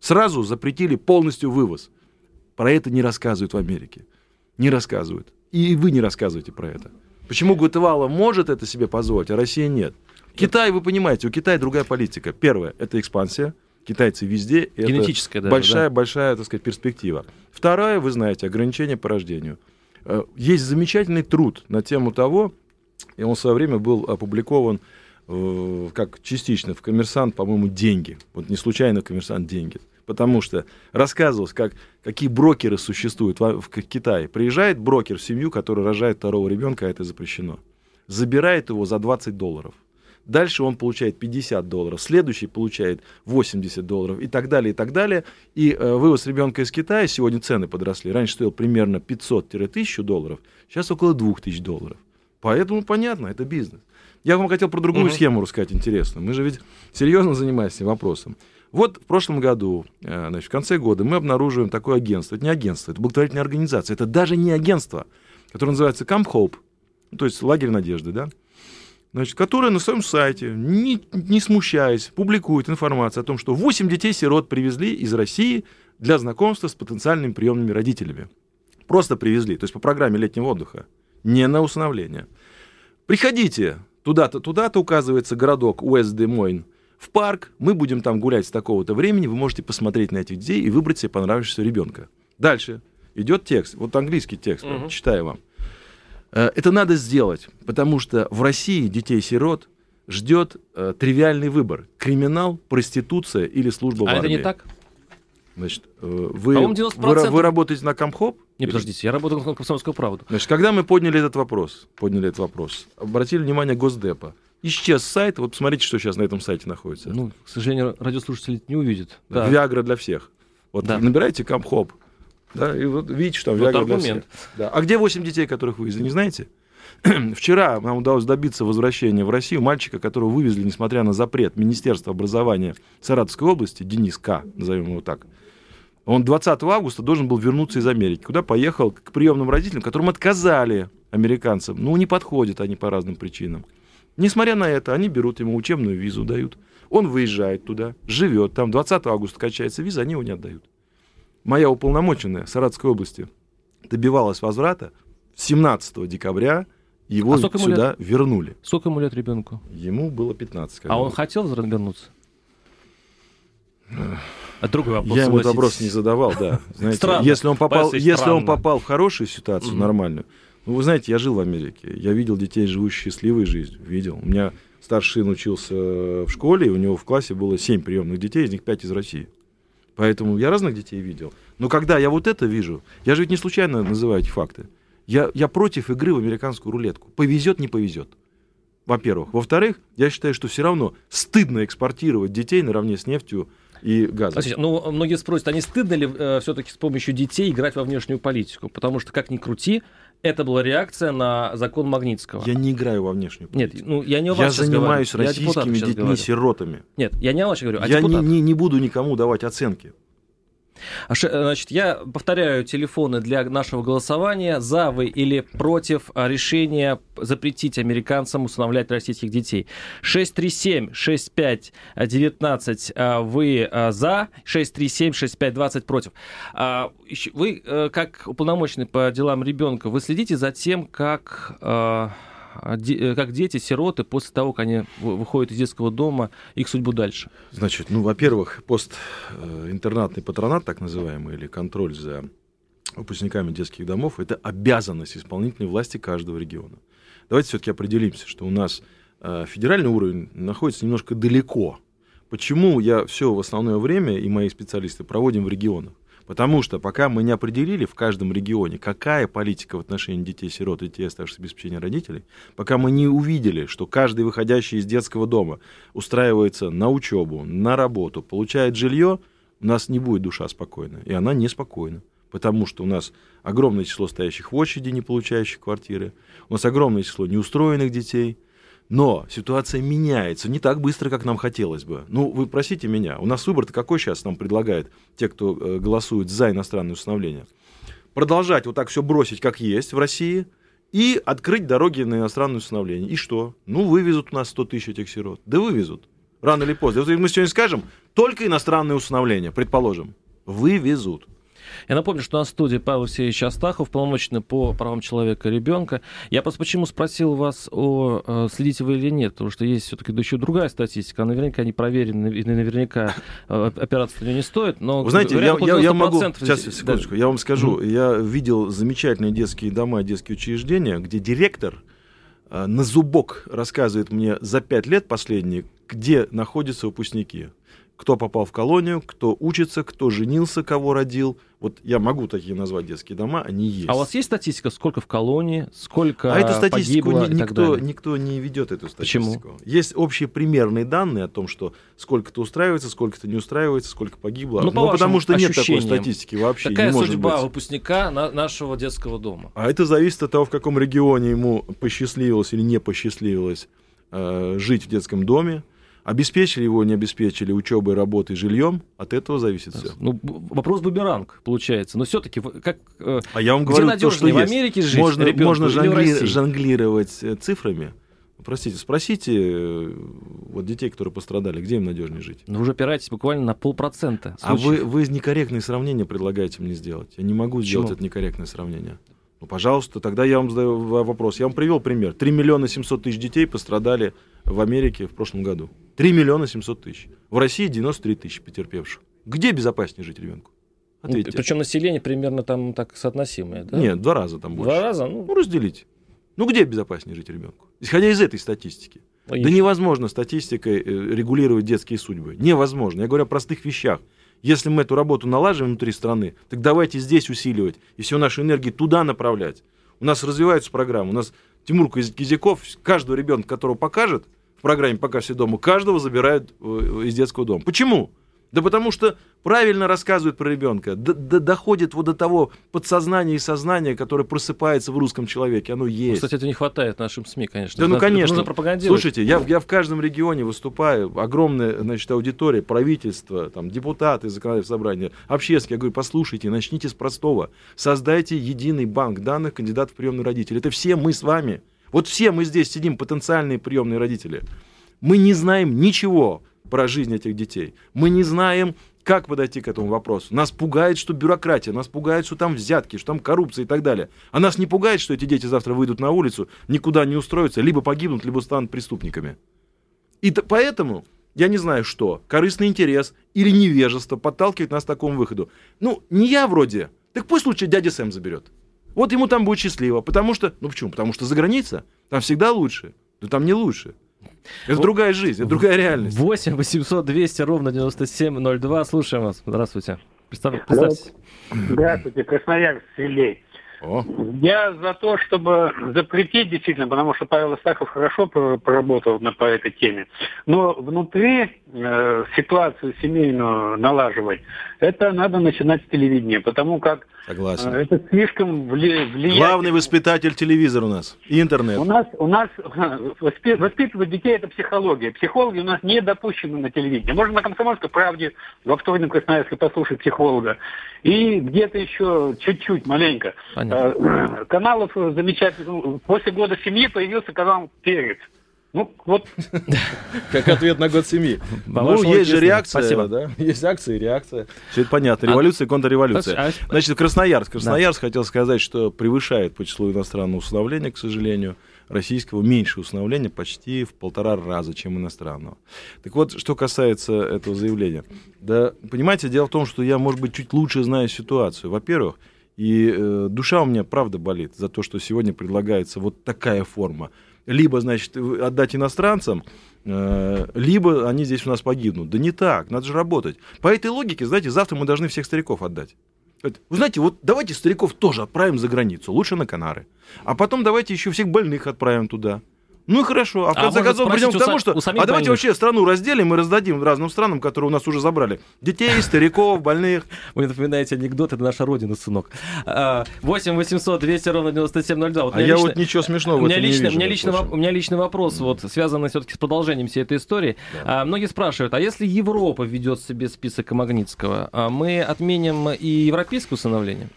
Сразу запретили полностью вывоз. Про это не рассказывают в Америке. Не рассказывают. И вы не рассказываете про это. Почему Гватемала может это себе позволить, а Россия нет? Китай, вы понимаете, у Китая другая политика. Первое, это экспансия. Китайцы везде. Генетическая, это даже, большая, да? большая, так сказать, перспектива. Второе, вы знаете, ограничение по рождению. Э, есть замечательный труд на тему того, и он в свое время был опубликован э, как частично в «Коммерсант», по-моему, «Деньги». Вот не случайно «Коммерсант» «Деньги». Потому что рассказывалось, как, какие брокеры существуют в, в Китае. Приезжает брокер в семью, которая рожает второго ребенка, а это запрещено. Забирает его за 20 долларов – Дальше он получает 50 долларов, следующий получает 80 долларов и так далее, и так далее. И э, вывоз ребенка из Китая, сегодня цены подросли, раньше стоил примерно 500-1000 долларов, сейчас около 2000 долларов. Поэтому понятно, это бизнес. Я вам хотел про другую угу. схему рассказать интересную. Мы же ведь серьезно занимаемся этим вопросом. Вот в прошлом году, э, значит, в конце года мы обнаруживаем такое агентство. Это не агентство, это благотворительная организация. Это даже не агентство, которое называется Camp Hope, то есть лагерь надежды, да? Значит, которая на своем сайте, не, не смущаясь, публикует информацию о том, что 8 детей-сирот привезли из России для знакомства с потенциальными приемными родителями. Просто привезли, то есть по программе летнего отдыха, не на усыновление. Приходите, туда-то, туда-то указывается городок Уэст-де-Мойн, в парк, мы будем там гулять с такого-то времени, вы можете посмотреть на этих детей и выбрать себе понравившегося ребенка. Дальше идет текст, вот английский текст, угу. читаю вам. Э, это надо сделать, потому что в России детей-сирот ждет э, тривиальный выбор. Криминал, проституция или служба а в армии. А это не так? Значит, э, вы, вы, вы работаете на Комхоп? Не, подождите, я работаю на Комсомольскую правду. Значит, когда мы подняли этот вопрос, подняли этот вопрос, обратили внимание Госдепа, исчез сайт, вот посмотрите, что сейчас на этом сайте находится. Ну, к сожалению, радиослушатели не увидят. Да. Виагра для всех. Вот да. набирайте Комхоп, да, и вот видите, что там вот аргумент. Да. А где 8 детей, которых вывезли, не знаете? Вчера нам удалось добиться возвращения в Россию мальчика, которого вывезли, несмотря на запрет Министерства образования Саратовской области, Денис К., назовем его так. Он 20 августа должен был вернуться из Америки, куда поехал к приемным родителям, которым отказали американцам. Ну, не подходят они по разным причинам. Несмотря на это, они берут ему учебную визу, дают. Он выезжает туда, живет там, 20 августа качается виза, они его не отдают моя уполномоченная Саратовской области добивалась возврата 17 декабря его а сюда лет? вернули. Сколько ему лет ребенку? Ему было 15. А он хотел вернуться? А другой вопрос. Я ему этот вопрос не задавал, да. Знаете, странно. Если он попал, если он попал в хорошую ситуацию, угу. нормальную. Ну, вы знаете, я жил в Америке. Я видел детей, живущих счастливой жизнью. Видел. У меня старший сын учился в школе, и у него в классе было 7 приемных детей, из них 5 из России. Поэтому я разных детей видел. Но когда я вот это вижу, я же ведь не случайно называю эти факты. Я, я против игры в американскую рулетку. Повезет, не повезет. Во-первых. Во-вторых, я считаю, что все равно стыдно экспортировать детей наравне с нефтью и газом. Смотрите, ну, многие спросят, а не стыдно ли э, все-таки с помощью детей играть во внешнюю политику? Потому что, как ни крути, это была реакция на закон Магнитского. Я не играю во внешнюю политику. Нет, ну я не о вас Я занимаюсь говорю. российскими детьми-сиротами. Нет, я не о вас говорю, а Я не, не, не буду никому давать оценки. А значит, я повторяю телефоны для нашего голосования. За вы или против решения запретить американцам усыновлять российских детей. 637-6519 а, вы а, за, 637-6520 против. А, вы, э, как уполномоченный по делам ребенка, вы следите за тем, как э, как дети, сироты, после того, как они выходят из детского дома, их судьбу дальше? Значит, ну, во-первых, постинтернатный патронат, так называемый, или контроль за выпускниками детских домов, это обязанность исполнительной власти каждого региона. Давайте все-таки определимся, что у нас э, федеральный уровень находится немножко далеко. Почему я все в основное время и мои специалисты проводим в регионах? Потому что пока мы не определили в каждом регионе, какая политика в отношении детей-сирот и детей, оставшихся без попечения родителей, пока мы не увидели, что каждый выходящий из детского дома устраивается на учебу, на работу, получает жилье, у нас не будет душа спокойна, и она неспокойна. потому что у нас огромное число стоящих в очереди, не получающих квартиры, у нас огромное число неустроенных детей, но ситуация меняется не так быстро, как нам хотелось бы. Ну, вы просите меня, у нас выбор-то какой сейчас нам предлагает те, кто э, голосует за иностранное установление? Продолжать вот так все бросить, как есть в России, и открыть дороги на иностранное установление. И что? Ну, вывезут у нас 100 тысяч этих сирот. Да вывезут. Рано или поздно. Мы сегодня скажем, только иностранное установление, предположим, вывезут. Я напомню, что у нас в студии Павел Алексеевич Астахов, полномочный по правам человека и ребенка. Я просто почему спросил вас, о, э, следите вы или нет, потому что есть все-таки еще другая статистика, наверняка не проверена, и наверняка э, операция на не стоит, но... Вы знаете, я, я, я могу... Сейчас, секундочку, да. я вам скажу. Mm-hmm. Я видел замечательные детские дома, детские учреждения, где директор э, на зубок рассказывает мне за пять лет последние, где находятся выпускники кто попал в колонию, кто учится, кто женился, кого родил. Вот я могу такие назвать детские дома, они есть. А у вас есть статистика, сколько в колонии, сколько А эту статистику ни, никто, никто не ведет эту статистику. Почему? Есть общие примерные данные о том, что сколько-то устраивается, сколько-то не устраивается, сколько погибло. Ну, по ну потому что нет такой статистики вообще. Какая не может судьба быть. выпускника на нашего детского дома? А это зависит от того, в каком регионе ему посчастливилось или не посчастливилось э, жить в детском доме Обеспечили его, не обеспечили учебой, работой, жильем, от этого зависит все. Ну, вопрос бумеранг, получается. Но все-таки, как э, А я вам говорю то, что в Америке жить можно, можно жонгли, жонглировать э, цифрами. Простите, спросите э, вот детей, которые пострадали, где им надежнее жить? Ну, уже опираетесь буквально на полпроцента. А вы, вы некорректные сравнения предлагаете мне сделать. Я не могу Почему? сделать это некорректное сравнение. Ну, пожалуйста, тогда я вам задаю вопрос. Я вам привел пример. 3 миллиона 700 тысяч детей пострадали в Америке в прошлом году. 3 миллиона 700 тысяч. В России 93 тысячи потерпевших. Где безопаснее жить ребенку? Ответьте. Причем население примерно там так соотносимое, да? Нет, два раза там больше. Два раза? Ну, ну разделите. Ну, где безопаснее жить ребенку? Исходя из этой статистики. Логично. Да невозможно статистикой э, регулировать детские судьбы. Невозможно. Я говорю о простых вещах. Если мы эту работу налаживаем внутри страны, так давайте здесь усиливать и всю нашу энергию туда направлять. У нас развиваются программы. У нас Тимур Кизяков, каждого ребенка, которого покажет в программе «Пока все дома», каждого забирают э, из детского дома. Почему? Да потому что правильно рассказывают про ребенка, д- д- доходит вот до того подсознания и сознания, которое просыпается в русском человеке, оно есть. Ну, кстати, это не хватает нашим СМИ, конечно. Да, ну, конечно. нужно пропагандировать. Слушайте, я, я в каждом регионе выступаю, огромная, значит, аудитория, правительство, там, депутаты законодательного собрания, общественники. Я говорю, послушайте, начните с простого. Создайте единый банк данных кандидатов в приемные родители. Это все мы с вами. Вот все мы здесь сидим, потенциальные приемные родители. Мы не знаем ничего про жизнь этих детей. Мы не знаем, как подойти к этому вопросу. Нас пугает, что бюрократия, нас пугает, что там взятки, что там коррупция и так далее. А нас не пугает, что эти дети завтра выйдут на улицу, никуда не устроятся, либо погибнут, либо станут преступниками. И поэтому я не знаю что, корыстный интерес или невежество подталкивает нас к такому выходу. Ну, не я вроде, так пусть лучше дядя Сэм заберет. Вот ему там будет счастливо, потому что, ну почему? Потому что за граница там всегда лучше, но там не лучше. Это в... другая жизнь, это другая реальность. 8 800 200 ровно 9702. Слушаем вас. Здравствуйте. Представь, представьте. Здравствуйте, Красноярск, Сергей. О. Я за то, чтобы запретить действительно, потому что Павел Истаков хорошо поработал на, по этой теме. Но внутри э, ситуацию семейную налаживать, это надо начинать с телевидения, потому как Согласен. Э, это слишком вли, влияет. Главный воспитатель телевизор у нас и интернет. У нас, у нас воспи, воспитывать детей это психология. Психологи у нас не допущены на телевидении. Можно на Комсомольской правде во вторник в Красноярске послушать психолога. И где-то еще чуть-чуть, маленько. Понятно. Э, каналов замечательных. После года семьи появился канал «Перец». Ну, вот. Как ответ на год семьи. Ну, есть же реакция. Спасибо. Да? Есть акция и реакция. Все это понятно. А Революция и контрреволюция. А Значит, Красноярск. Красноярск хотел сказать, что превышает по числу иностранного усыновления, к сожалению российского меньше усыновления почти в полтора раза, чем иностранного. Так вот, что касается этого заявления. Да, понимаете, дело в том, что я, может быть, чуть лучше знаю ситуацию. Во-первых, и э, душа у меня правда болит за то, что сегодня предлагается вот такая форма либо, значит, отдать иностранцам, э, либо они здесь у нас погибнут. Да не так, надо же работать. По этой логике, знаете, завтра мы должны всех стариков отдать. Вы знаете, вот давайте стариков тоже отправим за границу, лучше на Канары. А потом давайте еще всех больных отправим туда. Ну хорошо. А в конце а концов придем к тому, что... А давайте больных. вообще страну разделим и раздадим разным странам, которые у нас уже забрали. Детей, стариков, больных. Вы напоминаете анекдот, это наша родина, сынок. 8 800 200 ровно 9702. Вот а я лично... вот ничего смешного у меня лично, вижу. У меня, лично, у меня личный вопрос, вот, связанный все-таки с продолжением всей этой истории. Да. А, многие спрашивают, а если Европа ведет себе список Магнитского, а мы отменим и европейское усыновление?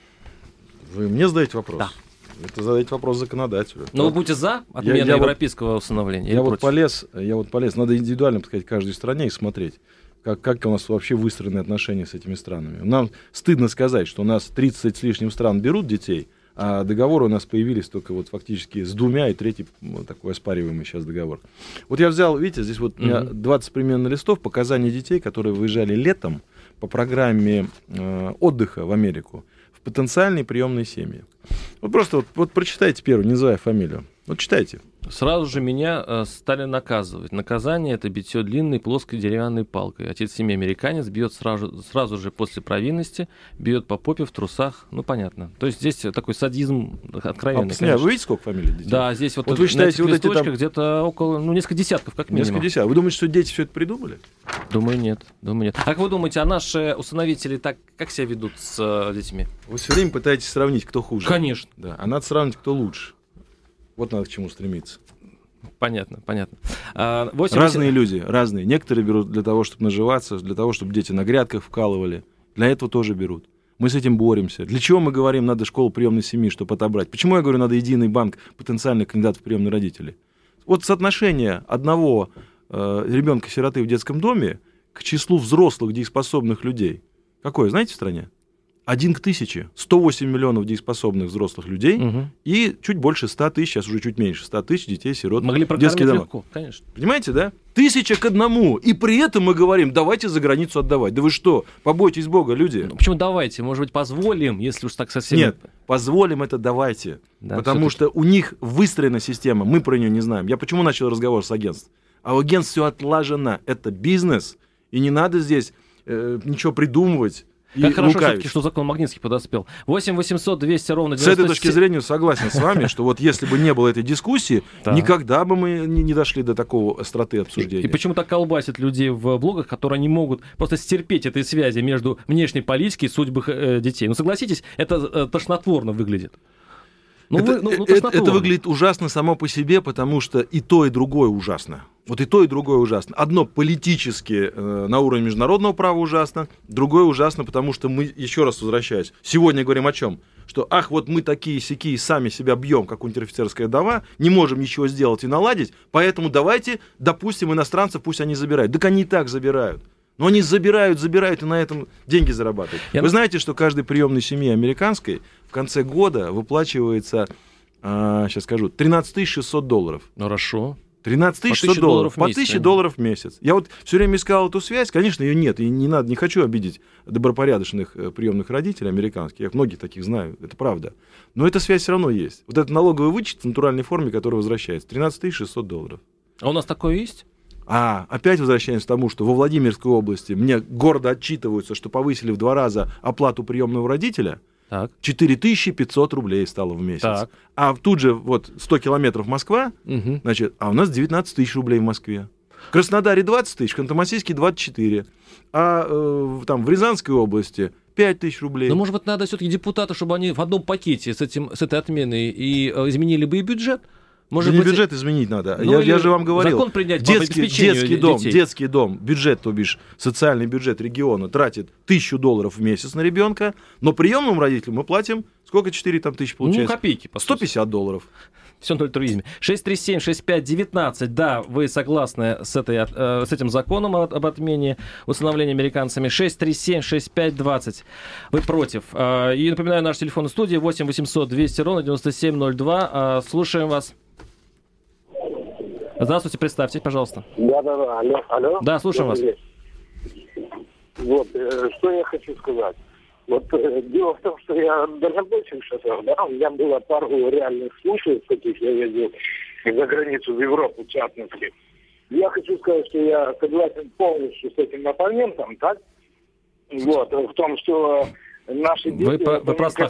Вы мне задаете вопрос? Да. Это задать вопрос законодателю. Но вы будете за отмену я, я европейского вот, усыновления? Я вот полез, я вот полез, надо индивидуально подходить к каждой стране и смотреть, как, как у нас вообще выстроены отношения с этими странами. Нам стыдно сказать, что у нас 30 с лишним стран берут детей, а договоры у нас появились только вот фактически с двумя, и третий вот такой оспариваемый сейчас договор. Вот я взял, видите, здесь вот меня 20 примерно листов показаний детей, которые выезжали летом по программе э, отдыха в Америку потенциальные приемные семьи. Вот просто вот, вот прочитайте первую, не называя фамилию. Вот читайте. Сразу же меня э, стали наказывать. Наказание это битье длинной плоской деревянной палкой. Отец семьи американец бьет сразу, сразу же после провинности, бьет по попе в трусах. Ну понятно. То есть здесь такой садизм откровенный. А, вы видите, сколько фамилий детей? Да, здесь вот, вот вы считаете, вот эти там... где-то около, ну несколько десятков как минимум. Несколько десятков. Вы думаете, что дети все это придумали? Думаю, нет. Думаю, нет. А как вы думаете, а наши усыновители так как себя ведут с э, детьми? Вы все время пытаетесь сравнить, кто хуже. Конечно. Да. А надо сравнить, кто лучше. Вот надо к чему стремиться. Понятно, понятно. 8, а, разные 8... люди, разные. Некоторые берут для того, чтобы наживаться, для того, чтобы дети на грядках вкалывали. Для этого тоже берут. Мы с этим боремся. Для чего мы говорим, надо школу приемной семьи, чтобы отобрать? Почему я говорю, надо единый банк потенциальных кандидатов в приемные родители? Вот соотношение одного э, ребенка-сироты в детском доме к числу взрослых дееспособных людей. Какое, знаете, в стране? Один к тысяче. 108 миллионов дееспособных взрослых людей угу. и чуть больше 100 тысяч, сейчас уже чуть меньше, 100 тысяч детей, сирот. Могли детские дома. легко, конечно. Понимаете, да? Тысяча к одному. И при этом мы говорим, давайте за границу отдавать. Да вы что, побойтесь Бога, люди. Ну, почему давайте? Может быть, позволим, если уж так совсем... Нет, позволим это давайте. Да, потому что у них выстроена система, мы про нее не знаем. Я почему начал разговор с агентством? А у агентств все отлажено. Это бизнес. И не надо здесь э, ничего придумывать как хорошо все-таки, что закон Магнитский подоспел. 8 800 200 ровно 97... С этой точки зрения согласен с вами, что вот если бы не было этой дискуссии, никогда бы мы не дошли до такого остроты обсуждения. И почему так колбасит людей в блогах, которые не могут просто стерпеть этой связи между внешней политикой и судьбой э, детей? Ну, согласитесь, это э, тошнотворно выглядит. Ну, это, вы, ну, ну, это, это выглядит ужасно само по себе, потому что и то, и другое ужасно. Вот и то, и другое ужасно. Одно политически э, на уровне международного права ужасно, другое ужасно, потому что мы, еще раз возвращаюсь, сегодня говорим о чем? Что, ах, вот мы такие сякие сами себя бьем, как унтер-офицерская дова, не можем ничего сделать и наладить, поэтому давайте допустим иностранцев, пусть они забирают. Так они и так забирают. Но они забирают, забирают и на этом деньги зарабатывают. Я... Вы знаете, что каждой приемной семье американской в конце года выплачивается, а, сейчас скажу, 13 600 долларов. Ну, хорошо. 13 600 долларов, по 1000 долларов в месяц. Я вот все время искал эту связь, конечно, ее нет, и не надо, не хочу обидеть добропорядочных э, приемных родителей американских, я многих таких знаю, это правда. Но эта связь все равно есть. Вот этот налоговый вычет в натуральной форме, который возвращается, 13 600 долларов. А у нас такое есть? А опять возвращаемся к тому, что во Владимирской области мне гордо отчитываются, что повысили в два раза оплату приемного родителя. Так. 4500 рублей стало в месяц. Так. А тут же вот 100 километров Москва, угу. значит, а у нас 19 тысяч рублей в Москве. В Краснодаре 20 тысяч, в Ханты-Мансийске 24. А э, там в Рязанской области 5 тысяч рублей. Но, может быть, надо все-таки депутаты, чтобы они в одном пакете с, этим, с этой отменой и э, изменили бы и бюджет? Может быть... бюджет изменить надо. Ну, я, я же вам говорил. Закон принять детский, детский дом, детский дом, бюджет, то бишь социальный бюджет региона тратит тысячу долларов в месяц на ребенка, но приемным родителям мы платим сколько 4 там тысяч ну, получается? Ну, копейки. По 150 долларов. Все на альтруизме. 637-6519. Да, вы согласны с, этой, э, с этим законом об, об отмене усыновления американцами. 637-6520. Вы против. Э, и напоминаю, наш телефон в студии 8 800 200 ровно 9702. Э, слушаем вас. Здравствуйте, представьтесь, пожалуйста. Да-да-да, алло, алло. Да, слушаем вас. Вот, э, что я хочу сказать. Вот э, дело в том, что я дальнобойщик шофер, да, у меня было пару реальных случаев, таких я ездил за границу, в Европу, в частности. Я хочу сказать, что я согласен полностью с этим оппонентом, так? Вот, в том, что наши дети... Вы, по, вы просто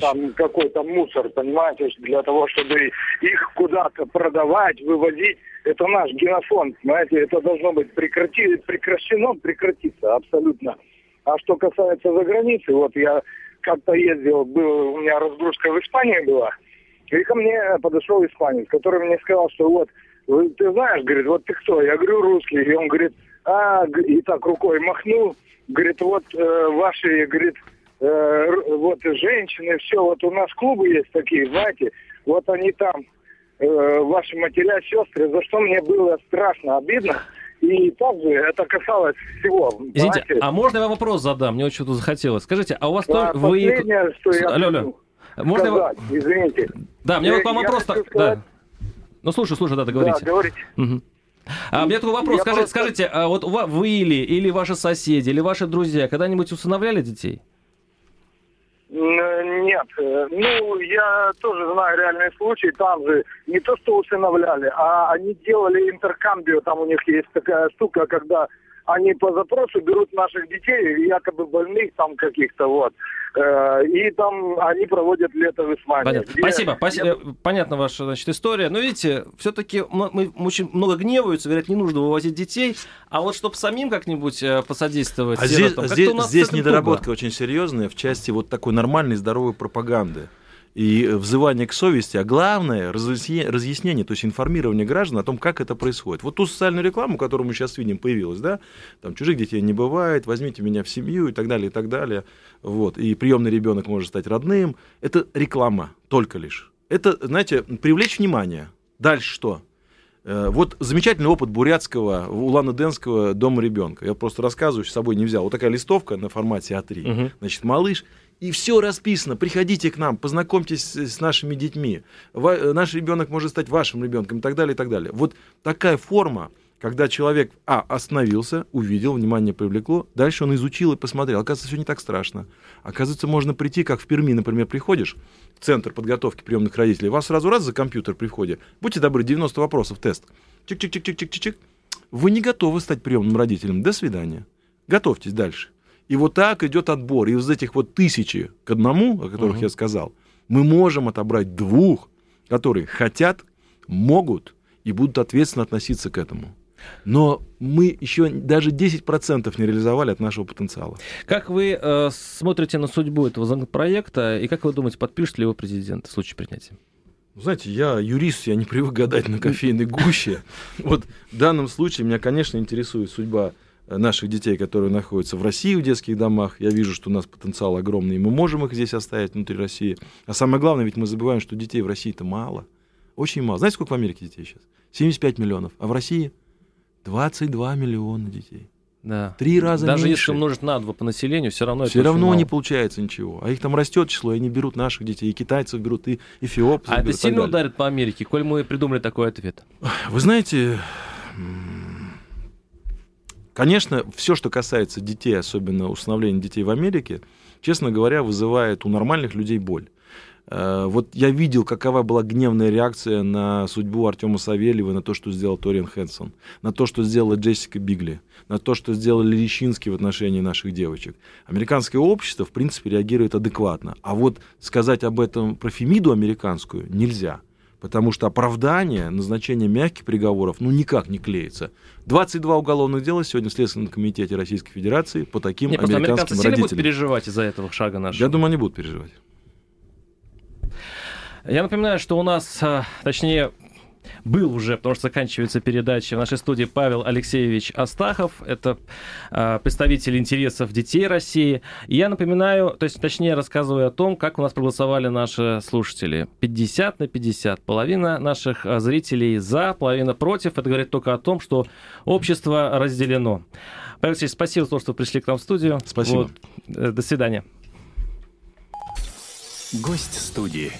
там какой-то мусор, понимаете, для того, чтобы их куда-то продавать, вывозить. Это наш генофонд, понимаете, это должно быть прекрати, прекращено, прекратиться абсолютно. А что касается за границы, вот я как-то ездил, был, у меня разгрузка в Испании была, и ко мне подошел испанец, который мне сказал, что вот, ты знаешь, говорит, вот ты кто? Я говорю, русский. И он говорит, а, и так рукой махнул, говорит, вот э, ваши, говорит, э, вот женщины, все, вот у нас клубы есть такие, знаете, вот они там, э, ваши матеря, сестры, за что мне было страшно, обидно. И также это касалось всего. Извините, знаете. а можно я вопрос задам? Мне очень что-то захотелось. Скажите, а у вас да, тоже... Вы... что я алло, алло. Можно сказать, я... извините. Да, мне я, вот вам вопрос... Сказать... Да. Ну, слушай, слушай, да, договорите. Да, говорите. Угу. А у меня такой вопрос. Скажите, просто... скажите, а вот вы или, или ваши соседи, или ваши друзья когда-нибудь усыновляли детей? Нет. Ну, я тоже знаю реальные случаи. Там же не то, что усыновляли, а они делали интеркамбию. Там у них есть такая штука, когда они по запросу берут наших детей, якобы больных там каких-то, вот. Э, и там они проводят лето в Исмане. Понятно. Где... Спасибо. Спасибо. Понятна ваша значит, история. Но видите, все-таки мы очень много гневаются, говорят, не нужно вывозить детей. А вот чтобы самим как-нибудь э, посодействовать... А здесь, здесь, здесь недоработка туго. очень серьезная в части вот такой нормальной здоровой пропаганды и взывание к совести, а главное разъяснение, то есть информирование граждан о том, как это происходит. Вот ту социальную рекламу, которую мы сейчас видим, появилась, да, там чужих детей не бывает, возьмите меня в семью и так далее, и так далее, вот, и приемный ребенок может стать родным, это реклама только лишь. Это, знаете, привлечь внимание. Дальше что? Э, вот замечательный опыт бурятского, улан-удэнского дома ребенка. Я просто рассказываю, с собой не взял. Вот такая листовка на формате А3. Угу. Значит, малыш и все расписано. Приходите к нам, познакомьтесь с нашими детьми. Ва- наш ребенок может стать вашим ребенком и так далее, и так далее. Вот такая форма, когда человек, а, остановился, увидел, внимание привлекло, дальше он изучил и посмотрел. Оказывается, все не так страшно. Оказывается, можно прийти, как в Перми, например, приходишь в центр подготовки приемных родителей, вас сразу раз за компьютер при входе, будьте добры, 90 вопросов, тест. Чик-чик-чик-чик-чик-чик. Вы не готовы стать приемным родителем. До свидания. Готовьтесь дальше. И вот так идет отбор. И из этих вот тысячи к одному, о которых uh-huh. я сказал, мы можем отобрать двух, которые хотят, могут и будут ответственно относиться к этому. Но мы еще даже 10% не реализовали от нашего потенциала. Как вы э, смотрите на судьбу этого законопроекта и как вы думаете, подпишет ли его президент в случае принятия? Знаете, я юрист, я не привык гадать на кофейной гуще. Вот в данном случае меня, конечно, интересует судьба наших детей, которые находятся в России в детских домах. Я вижу, что у нас потенциал огромный, и мы можем их здесь оставить внутри России. А самое главное, ведь мы забываем, что детей в России-то мало. Очень мало. Знаете, сколько в Америке детей сейчас? 75 миллионов. А в России 22 миллиона детей. Да. Три раза Даже меньше. если умножить на два по населению, все равно Все равно не получается ничего. А их там растет число, и они берут наших детей, и китайцев берут, и эфиопцев. А это сильно ударит по Америке, коль мы придумали такой ответ? Вы знаете, Конечно, все, что касается детей, особенно усыновления детей в Америке, честно говоря, вызывает у нормальных людей боль. Э, вот я видел, какова была гневная реакция на судьбу Артема Савельева, на то, что сделал Ториан Хэнсон, на то, что сделала Джессика Бигли, на то, что сделали Лещинский в отношении наших девочек. Американское общество, в принципе, реагирует адекватно. А вот сказать об этом про Фемиду американскую нельзя. Потому что оправдание, назначение мягких приговоров, ну, никак не клеится. 22 уголовных дела сегодня в Следственном комитете Российской Федерации по таким Нет, американским родителям. будут переживать из-за этого шага нашего? Я думаю, они будут переживать. Я напоминаю, что у нас, а, точнее, был уже, потому что заканчивается передача в нашей студии Павел Алексеевич Астахов. Это э, представитель интересов детей России. И я напоминаю, то есть точнее рассказываю о том, как у нас проголосовали наши слушатели. 50 на 50. Половина наших а, зрителей за, половина против. Это говорит только о том, что общество разделено. Павел Алексеевич, спасибо за то, что пришли к нам в студию. Спасибо. Вот. Э, до свидания. Гость студии.